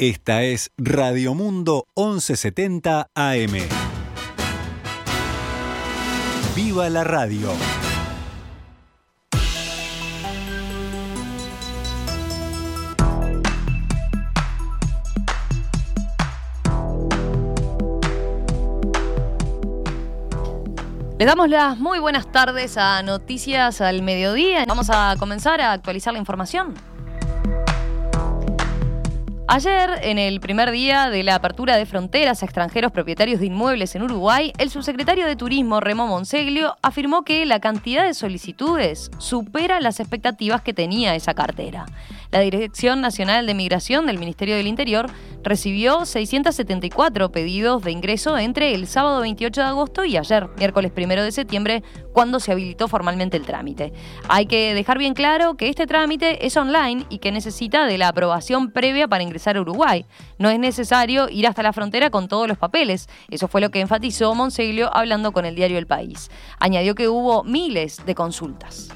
Esta es Radio Mundo 1170 AM. ¡Viva la radio! Les damos las muy buenas tardes a Noticias al Mediodía. Vamos a comenzar a actualizar la información. Ayer, en el primer día de la apertura de fronteras a extranjeros propietarios de inmuebles en Uruguay, el subsecretario de Turismo, Remo Monseglio, afirmó que la cantidad de solicitudes supera las expectativas que tenía esa cartera. La Dirección Nacional de Migración del Ministerio del Interior recibió 674 pedidos de ingreso entre el sábado 28 de agosto y ayer, miércoles 1 de septiembre, cuando se habilitó formalmente el trámite. Hay que dejar bien claro que este trámite es online y que necesita de la aprobación previa para ingresar a Uruguay. No es necesario ir hasta la frontera con todos los papeles. Eso fue lo que enfatizó Monseglio hablando con el diario El País. Añadió que hubo miles de consultas.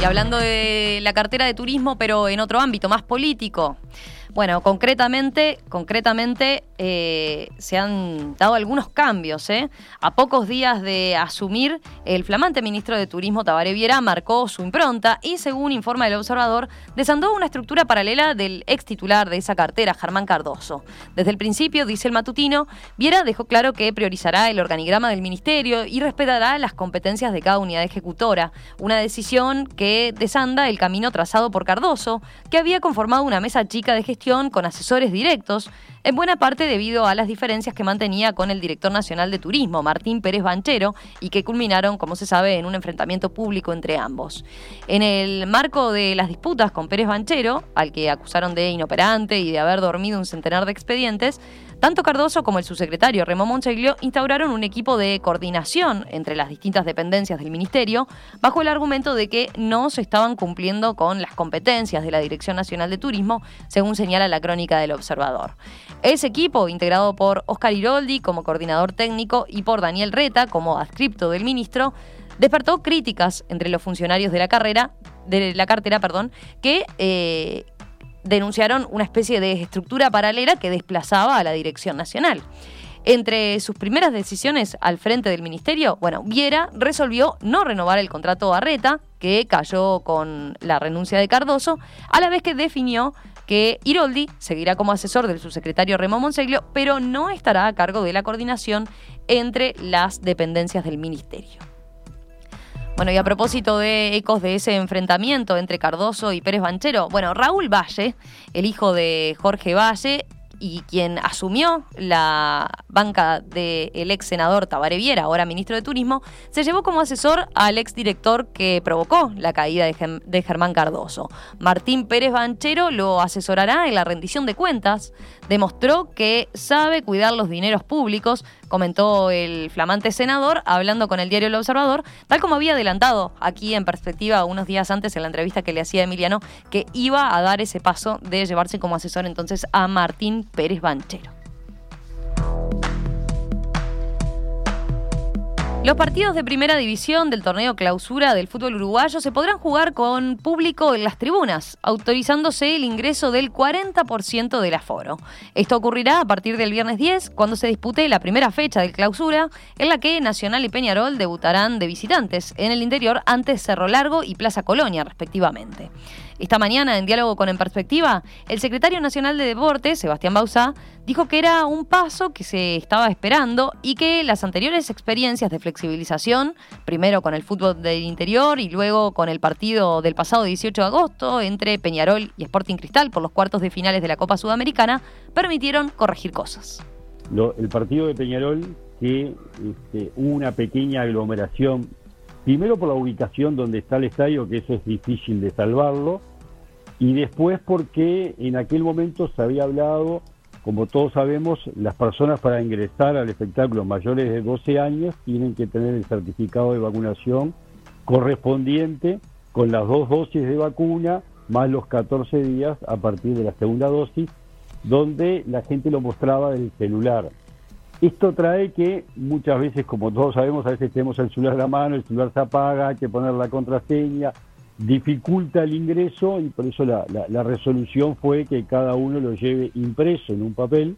Y hablando de la cartera de turismo, pero en otro ámbito, más político. Bueno, concretamente, concretamente eh, se han dado algunos cambios. ¿eh? A pocos días de asumir, el flamante ministro de Turismo Tabaré Viera marcó su impronta y, según informa el observador, desandó una estructura paralela del ex titular de esa cartera, Germán Cardoso. Desde el principio, dice el matutino, Viera dejó claro que priorizará el organigrama del ministerio y respetará las competencias de cada unidad ejecutora, una decisión que desanda el camino trazado por Cardoso, que había conformado una mesa chica de gestión con asesores directos, en buena parte debido a las diferencias que mantenía con el director nacional de turismo, Martín Pérez Banchero, y que culminaron, como se sabe, en un enfrentamiento público entre ambos. En el marco de las disputas con Pérez Banchero, al que acusaron de inoperante y de haber dormido un centenar de expedientes, tanto Cardoso como el subsecretario Remo Monseglio instauraron un equipo de coordinación entre las distintas dependencias del ministerio bajo el argumento de que no se estaban cumpliendo con las competencias de la Dirección Nacional de Turismo, según señala la crónica del observador. Ese equipo, integrado por Oscar Iroldi como coordinador técnico y por Daniel Reta como adscripto del ministro, despertó críticas entre los funcionarios de la carrera, de la cartera, perdón, que eh, denunciaron una especie de estructura paralela que desplazaba a la Dirección Nacional. Entre sus primeras decisiones al frente del ministerio, bueno, Viera resolvió no renovar el contrato a Reta, que cayó con la renuncia de Cardoso, a la vez que definió que Iroldi seguirá como asesor del subsecretario Remo Monseglio, pero no estará a cargo de la coordinación entre las dependencias del ministerio. Bueno, y a propósito de ecos de ese enfrentamiento entre Cardoso y Pérez Banchero, bueno, Raúl Valle, el hijo de Jorge Valle, y quien asumió la banca del ex senador Tabaré Viera, ahora ministro de Turismo, se llevó como asesor al ex director que provocó la caída de, Germán Cardoso. Martín Pérez Banchero lo asesorará en la rendición de cuentas, demostró que sabe cuidar los dineros públicos, comentó el flamante senador hablando con el diario El Observador, tal como había adelantado aquí en perspectiva unos días antes en la entrevista que le hacía Emiliano, que iba a dar ese paso de llevarse como asesor entonces a Martín Pérez Banchero. Los partidos de primera división del torneo clausura del fútbol uruguayo se podrán jugar con público en las tribunas, autorizándose el ingreso del 40% del aforo. Esto ocurrirá a partir del viernes 10, cuando se dispute la primera fecha del clausura, en la que Nacional y Peñarol debutarán de visitantes en el interior ante Cerro Largo y Plaza Colonia, respectivamente. Esta mañana, en diálogo con En Perspectiva, el secretario nacional de Deportes, Sebastián Bauzá, dijo que era un paso que se estaba esperando y que las anteriores experiencias de flexibilización, primero con el fútbol del interior y luego con el partido del pasado 18 de agosto entre Peñarol y Sporting Cristal por los cuartos de finales de la Copa Sudamericana, permitieron corregir cosas. el partido de Peñarol, que este, hubo una pequeña aglomeración Primero por la ubicación donde está el estadio, que eso es difícil de salvarlo, y después porque en aquel momento se había hablado, como todos sabemos, las personas para ingresar al espectáculo mayores de 12 años tienen que tener el certificado de vacunación correspondiente con las dos dosis de vacuna más los 14 días a partir de la segunda dosis, donde la gente lo mostraba del celular. Esto trae que muchas veces, como todos sabemos, a veces tenemos el celular a la mano, el celular se apaga, hay que poner la contraseña, dificulta el ingreso y por eso la, la, resolución fue que cada uno lo lleve impreso en un papel,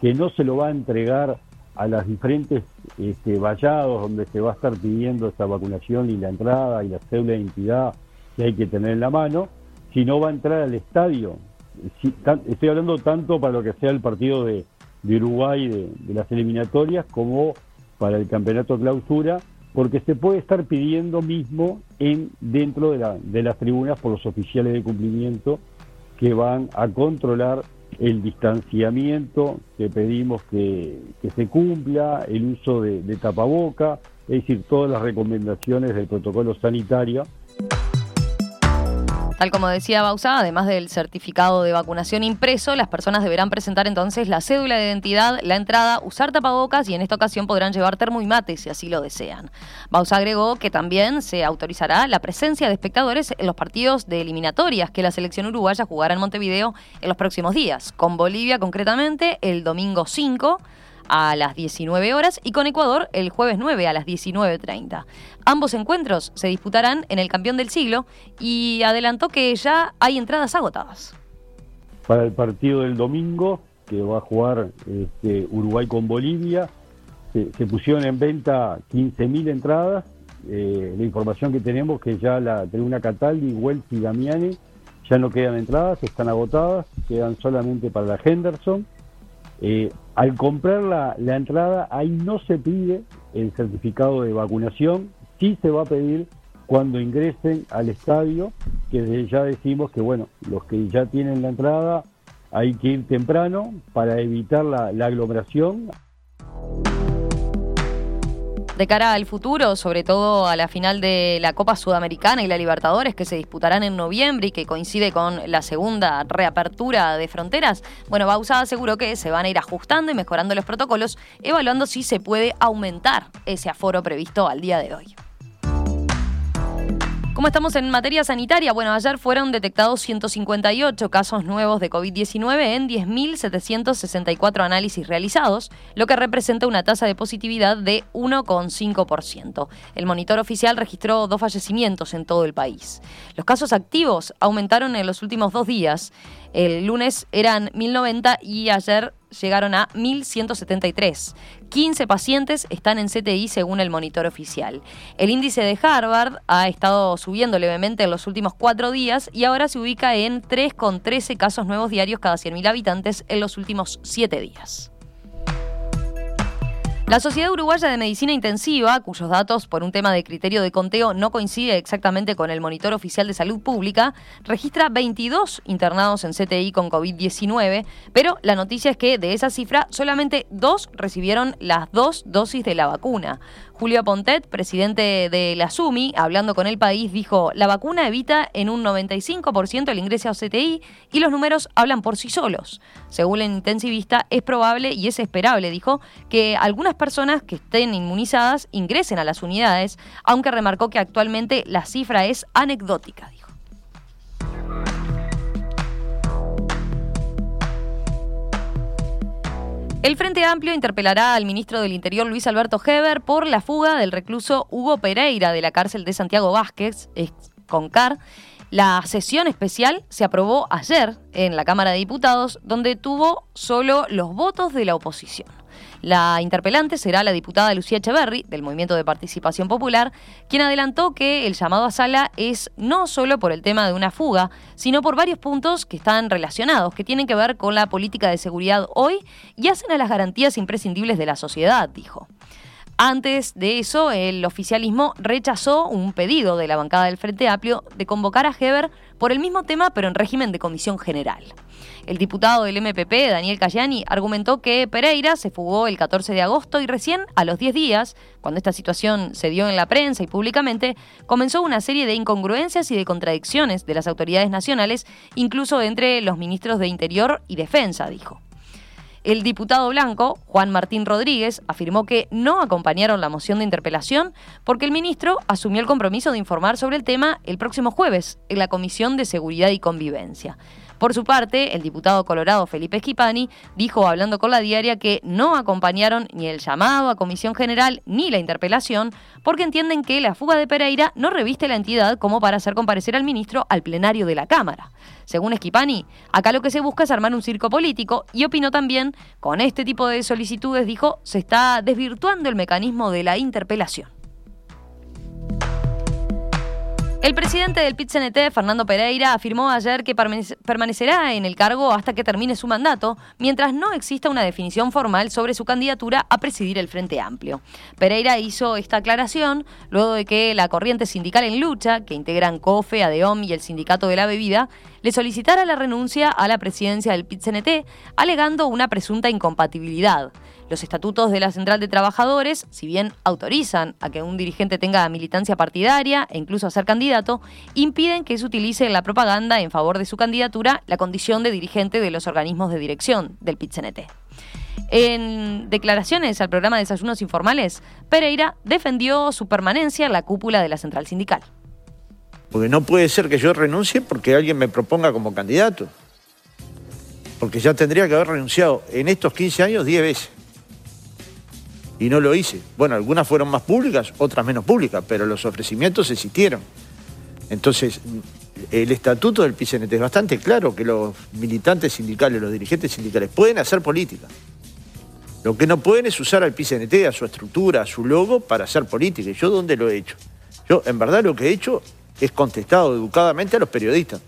que no se lo va a entregar a las diferentes este, vallados donde se va a estar pidiendo esta vacunación y la entrada y la cédula de identidad que hay que tener en la mano, sino va a entrar al estadio. estoy hablando tanto para lo que sea el partido de, Uruguay de, de las eliminatorias como para el campeonato clausura porque se puede estar pidiendo mismo en dentro de, la, de las tribunas por los oficiales de cumplimiento que van a controlar el distanciamiento que pedimos que, se cumpla, el uso de, de tapaboca, es decir, todas las recomendaciones del protocolo sanitario Tal como decía Bausa, además del certificado de vacunación impreso, las personas deberán presentar entonces la cédula de identidad, la entrada, usar tapabocas y en esta ocasión podrán llevar termo y mate si así lo desean. Bausa agregó que también se autorizará la presencia de espectadores en los partidos de eliminatorias que la selección uruguaya jugará en Montevideo en los próximos días, con Bolivia concretamente el domingo 5 a las 19 horas y con Ecuador el jueves 9 a las 19.30. Ambos encuentros se disputarán en el campeón del siglo y adelantó que ya hay entradas agotadas. Para el partido del domingo, que va a jugar este, Uruguay con Bolivia, se, pusieron en venta 15.000 entradas. Eh, la información que tenemos que ya la Tribuna Cataldi, Wells y Damiani ya no quedan entradas, están agotadas, quedan solamente para la Henderson. Eh, al comprar la, la, entrada, ahí no se pide el certificado de vacunación, sí se va a pedir cuando ingresen al estadio, que ya decimos que, bueno, los que ya tienen la entrada, hay que ir temprano para evitar la, la aglomeración. De cara al futuro, sobre todo a la final de la Copa Sudamericana y la Libertadores que se disputarán en noviembre y que coincide con la segunda reapertura de fronteras, bueno, Bausa aseguró que se van a ir ajustando y mejorando los protocolos, evaluando si se puede aumentar ese aforo previsto al día de hoy. ¿Cómo estamos en materia sanitaria? Bueno, ayer fueron detectados 158 casos nuevos de COVID-19 en 10.764 análisis realizados, lo que representa una tasa de positividad de 1,5%. El monitor oficial registró dos fallecimientos en todo el país. Los casos activos aumentaron en los últimos dos días. El lunes eran 1.090 y ayer llegaron a 1.173. 15 pacientes están en CTI según el monitor oficial. El índice de Harvard ha estado subiendo levemente en los últimos cuatro días y ahora se ubica en 3,13 casos nuevos diarios cada 100.000 habitantes en los últimos siete días. La Sociedad Uruguaya de Medicina Intensiva, cuyos datos por un tema de criterio de conteo no coincide exactamente con el monitor oficial de salud pública, registra 22 internados en CTI con COVID-19, pero la noticia es que de esa cifra solamente dos recibieron las dos dosis de la vacuna. Julio Pontet, presidente de la SUMI, hablando con el país, dijo, la vacuna evita en un 95% el ingreso a CTI y los números hablan por sí solos. Según el intensivista, es probable y es esperable, dijo, que algunas personas que estén inmunizadas ingresen a las unidades, aunque remarcó que actualmente la cifra es anecdótica. El Frente Amplio interpelará al ministro del Interior Luis Alberto Heber por la fuga del recluso Hugo Pereira de la cárcel de Santiago Vázquez, CONCAR. La sesión especial se aprobó ayer en la Cámara de Diputados, donde tuvo solo los votos de la oposición. La interpelante será la diputada Lucía Echeverry, del Movimiento de Participación Popular, quien adelantó que el llamado a sala es no solo por el tema de una fuga, sino por varios puntos que están relacionados, que tienen que ver con la política de seguridad hoy y hacen a las garantías imprescindibles de la sociedad, dijo. Antes de eso, el oficialismo rechazó un pedido de la bancada del Frente Amplio de convocar a Heber por el mismo tema, pero en régimen de comisión general. El diputado del MPP, Daniel Cayani, argumentó que Pereira se fugó el 14 de agosto y recién a los 10 días, cuando esta situación se dio en la prensa y públicamente, comenzó una serie de incongruencias y de contradicciones de las autoridades nacionales, incluso entre los ministros de Interior y Defensa, dijo. El diputado blanco, Juan Martín Rodríguez, afirmó que no acompañaron la moción de interpelación porque el ministro asumió el compromiso de informar sobre el tema el próximo jueves en la Comisión de Seguridad y Convivencia. Por su parte, el diputado colorado Felipe Schipani dijo, hablando con la diaria, que no acompañaron ni el llamado a Comisión General ni la interpelación porque entienden que la fuga de Pereira no reviste la entidad como para hacer comparecer al ministro al plenario de la Cámara. Según Schipani, acá lo que se busca es armar un circo político y opinó también, con este tipo de solicitudes, dijo, se está desvirtuando el mecanismo de la interpelación. El presidente del pit Fernando Pereira, afirmó ayer que permanecerá en el cargo hasta que termine su mandato, mientras no exista una definición formal sobre su candidatura a presidir el Frente Amplio. Pereira hizo esta aclaración luego de que la corriente sindical en lucha, que integran COFE, ADEOM y el Sindicato de la Bebida, le solicitara la renuncia a la presidencia del pit alegando una presunta incompatibilidad. Los estatutos de la Central de Trabajadores, si bien autorizan a que un dirigente tenga militancia partidaria e incluso a ser candidato, impiden que se utilice en la propaganda en favor de su candidatura la condición de dirigente de los organismos de dirección del pit En declaraciones al programa de Desayunos Informales, Pereira defendió su permanencia en la cúpula de la central sindical. Porque no puede ser que yo renuncie porque alguien me proponga como candidato. Porque ya tendría que haber renunciado en estos 15 años 10 veces y no lo hice. Bueno, algunas fueron más públicas, otras menos públicas, pero los ofrecimientos existieron. Entonces, el estatuto del PCNT es bastante claro que los militantes sindicales, los dirigentes sindicales pueden hacer política. Lo que no pueden es usar al PCNT, a su estructura, a su logo para hacer política. ¿Y yo dónde lo he hecho? Yo, en verdad, lo que he hecho es contestado educadamente a los periodistas.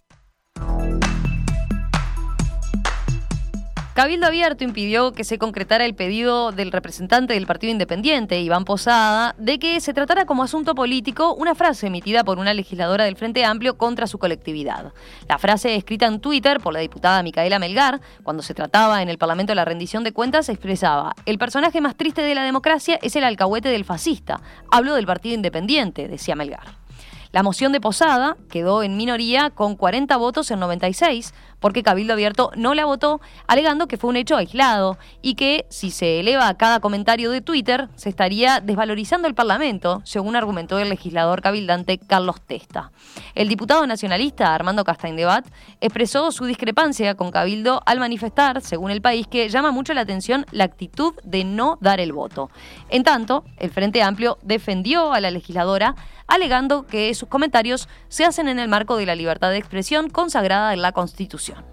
Cabildo Abierto impidió que se concretara el pedido del representante del Partido Independiente, Iván Posada, de que se tratara como asunto político una frase emitida por una legisladora del Frente Amplio contra su colectividad. La frase escrita en Twitter por la diputada Micaela Melgar, cuando se trataba en el Parlamento de la rendición de cuentas, expresaba, el personaje más triste de la democracia es el alcahuete del fascista. Hablo del Partido Independiente, decía Melgar. La moción de Posada quedó en minoría con 40 votos en 96, porque Cabildo Abierto no la votó, alegando que fue un hecho aislado y que si se eleva a cada comentario de Twitter, se estaría desvalorizando el Parlamento, según argumentó el legislador cabildante Carlos Testa. El diputado nacionalista Armando Castaindebat expresó su discrepancia con Cabildo al manifestar, según el país, que llama mucho la atención la actitud de no dar el voto. En tanto, el Frente Amplio defendió a la legisladora alegando que sus comentarios se hacen en el marco de la libertad de expresión consagrada en la Constitución.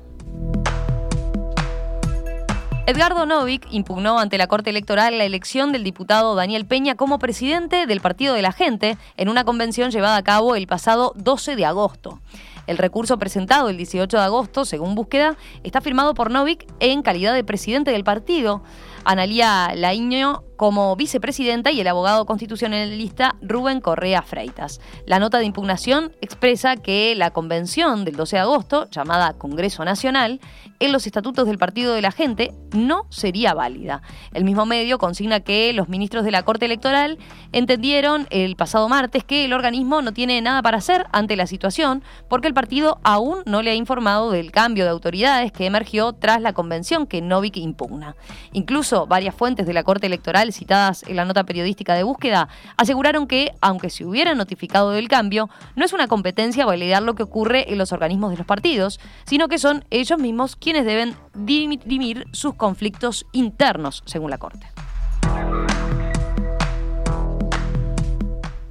Edgardo Novik impugnó ante la Corte Electoral la elección del diputado Daniel Peña como presidente del Partido de la Gente en una convención llevada a cabo el pasado 12 de agosto. El recurso presentado el 18 de agosto, según búsqueda, está firmado por Novik en calidad de presidente del partido. Analía Laiño como vicepresidenta y el abogado constitucionalista Rubén Correa Freitas. La nota de impugnación expresa que la convención del 12 de agosto, llamada Congreso Nacional, en los estatutos del Partido de la Gente no sería válida. El mismo medio consigna que los ministros de la Corte Electoral entendieron el pasado martes que el organismo no tiene nada para hacer ante la situación porque el partido aún no le ha informado del cambio de autoridades que emergió tras la convención que Novik impugna. Incluso varias fuentes de la Corte Electoral citadas en la nota periodística de búsqueda aseguraron que, aunque se hubiera notificado del cambio, no es una competencia validar lo que ocurre en los organismos de los partidos, sino que son ellos mismos quienes deben dirimir sus conflictos internos, según la Corte.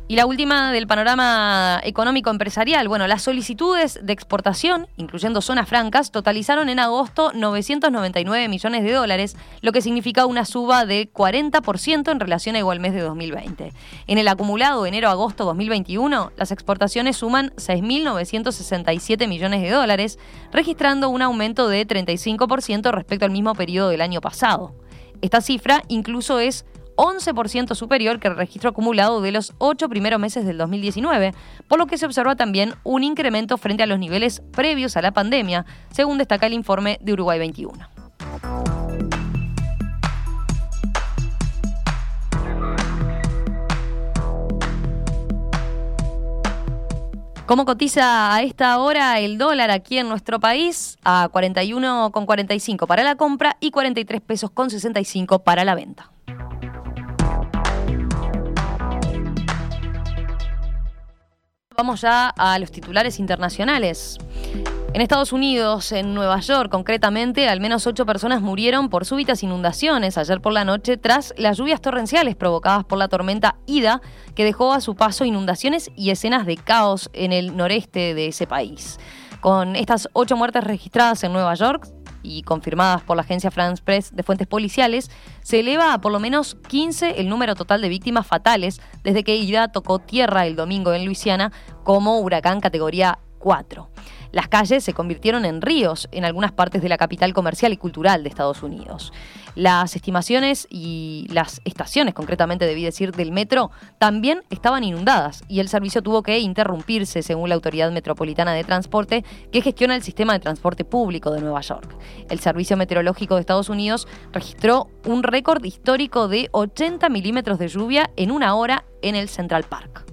Y la última del panorama económico empresarial. Bueno, las solicitudes de exportación, incluyendo zonas francas, totalizaron en agosto 999 millones de dólares, lo que significa una suba de 40% en relación a igual mes de 2020. En el acumulado enero-agosto 2021, las exportaciones suman 6.967 millones de dólares, registrando un aumento de 35% respecto al mismo periodo del año pasado. Esta cifra incluso es 11% superior que el registro acumulado de los ocho primeros meses del 2019, por lo que se observa también un incremento frente a los niveles previos a la pandemia, según destaca el informe de Uruguay 21. ¿Cómo cotiza a esta hora el dólar aquí en nuestro país? A 41,45 para la compra y 43 pesos con 65 para la venta. Vamos ya a los titulares internacionales. En Estados Unidos, en Nueva York concretamente, al menos ocho personas murieron por súbitas inundaciones ayer por la noche tras las lluvias torrenciales provocadas por la tormenta Ida, que dejó a su paso inundaciones y escenas de caos en el noreste de ese país. Con estas ocho muertes registradas en Nueva York y confirmadas por la agencia France Press de fuentes policiales, se eleva a por lo menos 15 el número total de víctimas fatales desde que Ida tocó tierra el domingo en Luisiana como huracán categoría 4. Las calles se convirtieron en ríos en algunas partes de la capital comercial y cultural de Estados Unidos. Las estimaciones y las estaciones, concretamente debí decir, del metro, también estaban inundadas y el servicio tuvo que interrumpirse, según la Autoridad Metropolitana de Transporte, que gestiona el sistema de transporte público de Nueva York. El Servicio Meteorológico de Estados Unidos registró un récord histórico de 80 milímetros de lluvia en una hora en el Central Park.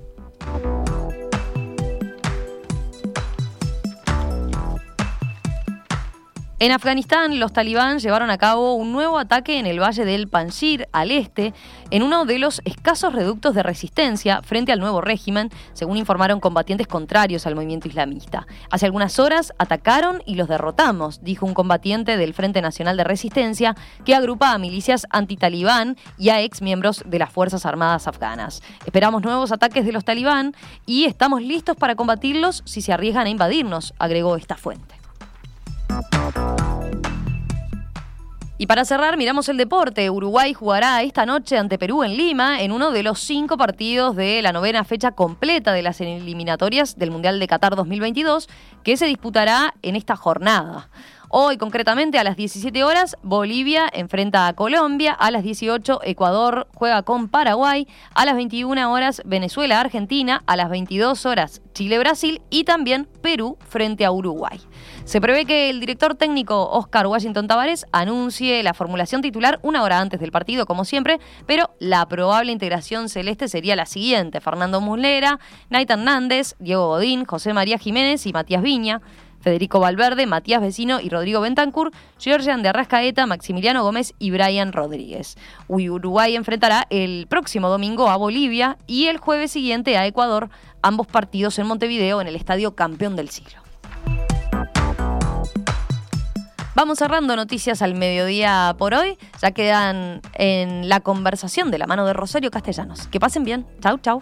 En Afganistán, los talibán llevaron a cabo un nuevo ataque en el valle del Panjshir, al este, en uno de los escasos reductos de resistencia frente al nuevo régimen, según informaron combatientes contrarios al movimiento islamista. Hace algunas horas atacaron y los derrotamos, dijo un combatiente del Frente Nacional de Resistencia que agrupa a milicias antitalibán y a exmiembros de las Fuerzas Armadas afganas. Esperamos nuevos ataques de los talibán y estamos listos para combatirlos si se arriesgan a invadirnos, agregó esta fuente. Y para cerrar, miramos el deporte. Uruguay jugará esta noche ante Perú en Lima en uno de los cinco partidos de la novena fecha completa de las eliminatorias del Mundial de Qatar 2022 que se disputará en esta jornada. Hoy, concretamente, a las 17 horas, Bolivia enfrenta a Colombia. A las 18, Ecuador juega con Paraguay. A las 21 horas, Venezuela-Argentina. A las 22 horas, Chile-Brasil. Y también Perú frente a Uruguay. Se prevé que el director técnico Oscar Washington Tavares anuncie la formulación titular una hora antes del partido, como siempre, pero la probable integración celeste sería la siguiente: Fernando Muslera, Nait Hernández, Diego Godín, José María Jiménez y Matías Viña. Federico Valverde, Matías Vecino y Rodrigo Bentancur, Georgian de Arrascaeta, Maximiliano Gómez y Brian Rodríguez. Uruguay enfrentará el próximo domingo a Bolivia y el jueves siguiente a Ecuador, ambos partidos en Montevideo en el Estadio Campeón del Siglo. Vamos cerrando noticias al mediodía por hoy. Ya quedan en la conversación de la mano de Rosario Castellanos. Que pasen bien. Chau, chau.